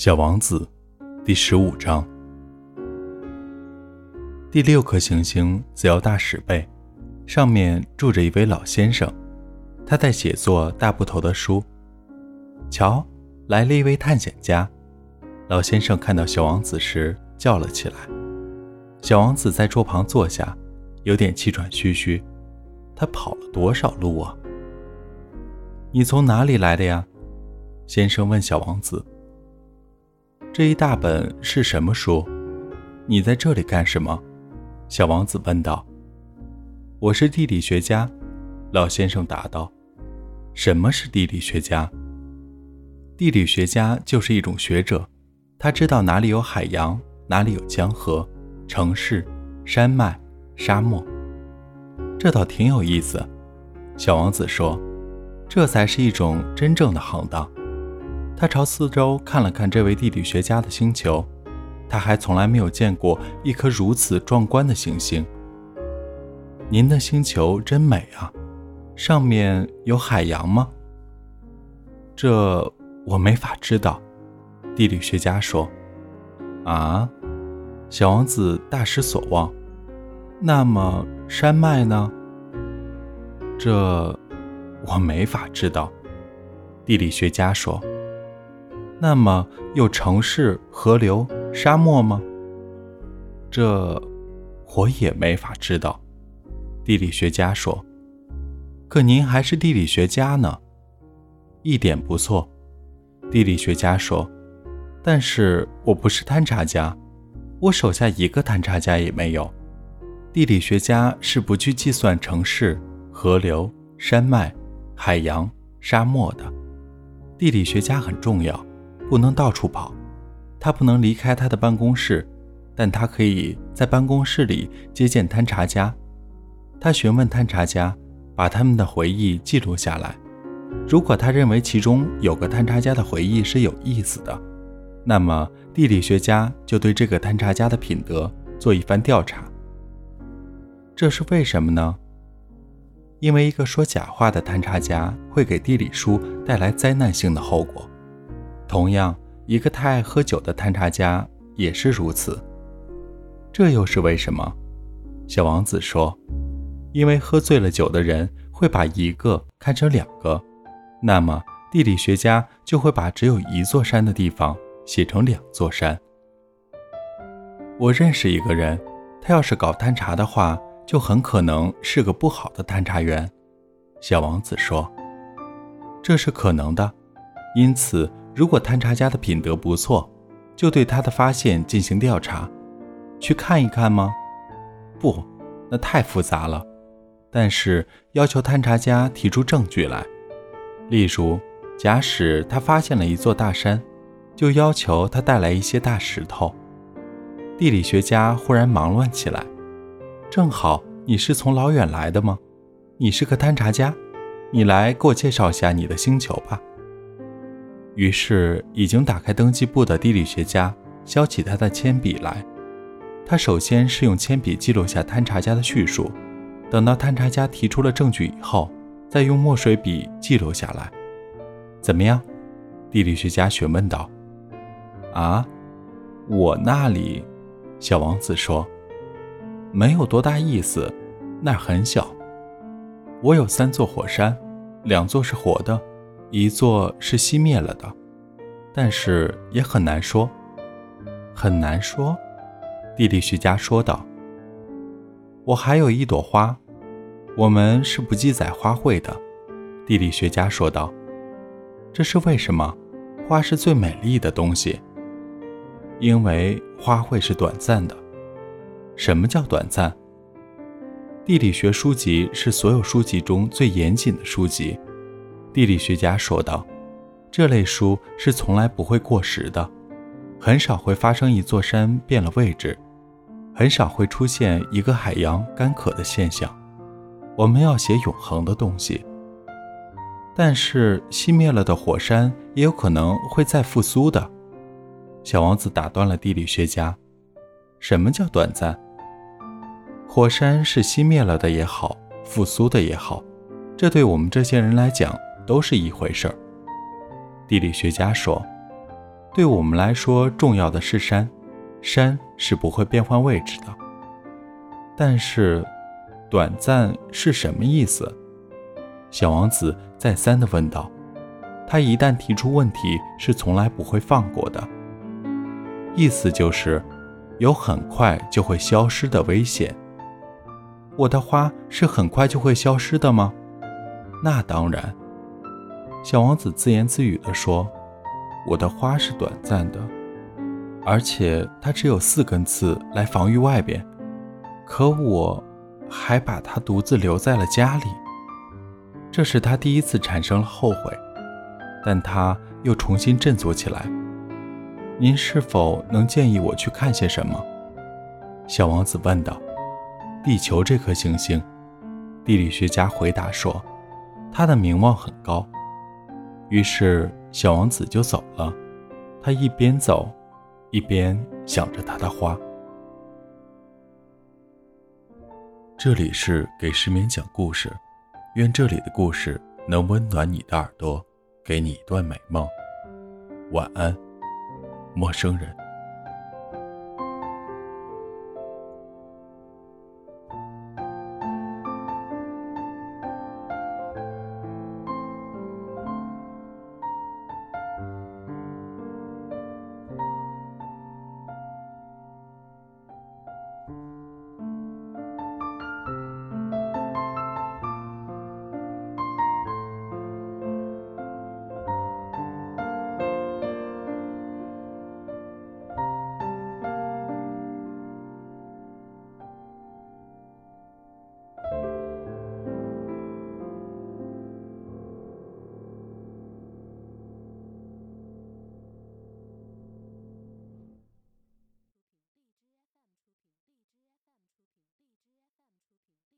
小王子，第十五章。第六颗行星则要大十倍，上面住着一位老先生，他在写作大部头的书。瞧，来了一位探险家！老先生看到小王子时叫了起来。小王子在桌旁坐下，有点气喘吁吁。他跑了多少路啊？你从哪里来的呀？先生问小王子。这一大本是什么书？你在这里干什么？小王子问道。我是地理学家，老先生答道。什么是地理学家？地理学家就是一种学者，他知道哪里有海洋，哪里有江河、城市、山脉、沙漠。这倒挺有意思，小王子说。这才是一种真正的行当。他朝四周看了看这位地理学家的星球，他还从来没有见过一颗如此壮观的行星。您的星球真美啊，上面有海洋吗？这我没法知道，地理学家说。啊，小王子大失所望。那么山脉呢？这我没法知道，地理学家说。那么有城市、河流、沙漠吗？这我也没法知道。地理学家说：“可您还是地理学家呢，一点不错。”地理学家说：“但是我不是探查家，我手下一个探查家也没有。地理学家是不去计算城市、河流、山脉、海洋、沙漠的。地理学家很重要。”不能到处跑，他不能离开他的办公室，但他可以在办公室里接见探查家。他询问探查家，把他们的回忆记录下来。如果他认为其中有个探查家的回忆是有意思的，那么地理学家就对这个探查家的品德做一番调查。这是为什么呢？因为一个说假话的探查家会给地理书带来灾难性的后果。同样，一个太爱喝酒的探查家也是如此。这又是为什么？小王子说：“因为喝醉了酒的人会把一个看成两个，那么地理学家就会把只有一座山的地方写成两座山。”我认识一个人，他要是搞探查的话，就很可能是个不好的探查员。小王子说：“这是可能的，因此。”如果探查家的品德不错，就对他的发现进行调查，去看一看吗？不，那太复杂了。但是要求探查家提出证据来，例如，假使他发现了一座大山，就要求他带来一些大石头。地理学家忽然忙乱起来。正好你是从老远来的吗？你是个探查家，你来给我介绍一下你的星球吧。于是，已经打开登记簿的地理学家削起他的铅笔来。他首先是用铅笔记录下探查家的叙述，等到探查家提出了证据以后，再用墨水笔记录下来。怎么样？地理学家询问道。“啊，我那里，小王子说，没有多大意思，那儿很小。我有三座火山，两座是活的。”一座是熄灭了的，但是也很难说，很难说。地理学家说道：“我还有一朵花，我们是不记载花卉的。”地理学家说道：“这是为什么？花是最美丽的东西，因为花卉是短暂的。什么叫短暂？地理学书籍是所有书籍中最严谨的书籍。”地理学家说道：“这类书是从来不会过时的，很少会发生一座山变了位置，很少会出现一个海洋干渴的现象。我们要写永恒的东西。但是熄灭了的火山也有可能会再复苏的。”小王子打断了地理学家：“什么叫短暂？火山是熄灭了的也好，复苏的也好，这对我们这些人来讲。”都是一回事儿。地理学家说：“对我们来说，重要的是山，山是不会变换位置的。但是，短暂是什么意思？小王子再三地问道。他一旦提出问题，是从来不会放过的。意思就是，有很快就会消失的危险。我的花是很快就会消失的吗？那当然。小王子自言自语地说：“我的花是短暂的，而且它只有四根刺来防御外边。可我，还把它独自留在了家里。这是他第一次产生了后悔，但他又重新振作起来。您是否能建议我去看些什么？”小王子问道。“地球这颗行星。”地理学家回答说，“它的名望很高。”于是，小王子就走了。他一边走，一边想着他的花。这里是给失眠讲故事，愿这里的故事能温暖你的耳朵，给你一段美梦。晚安，陌生人。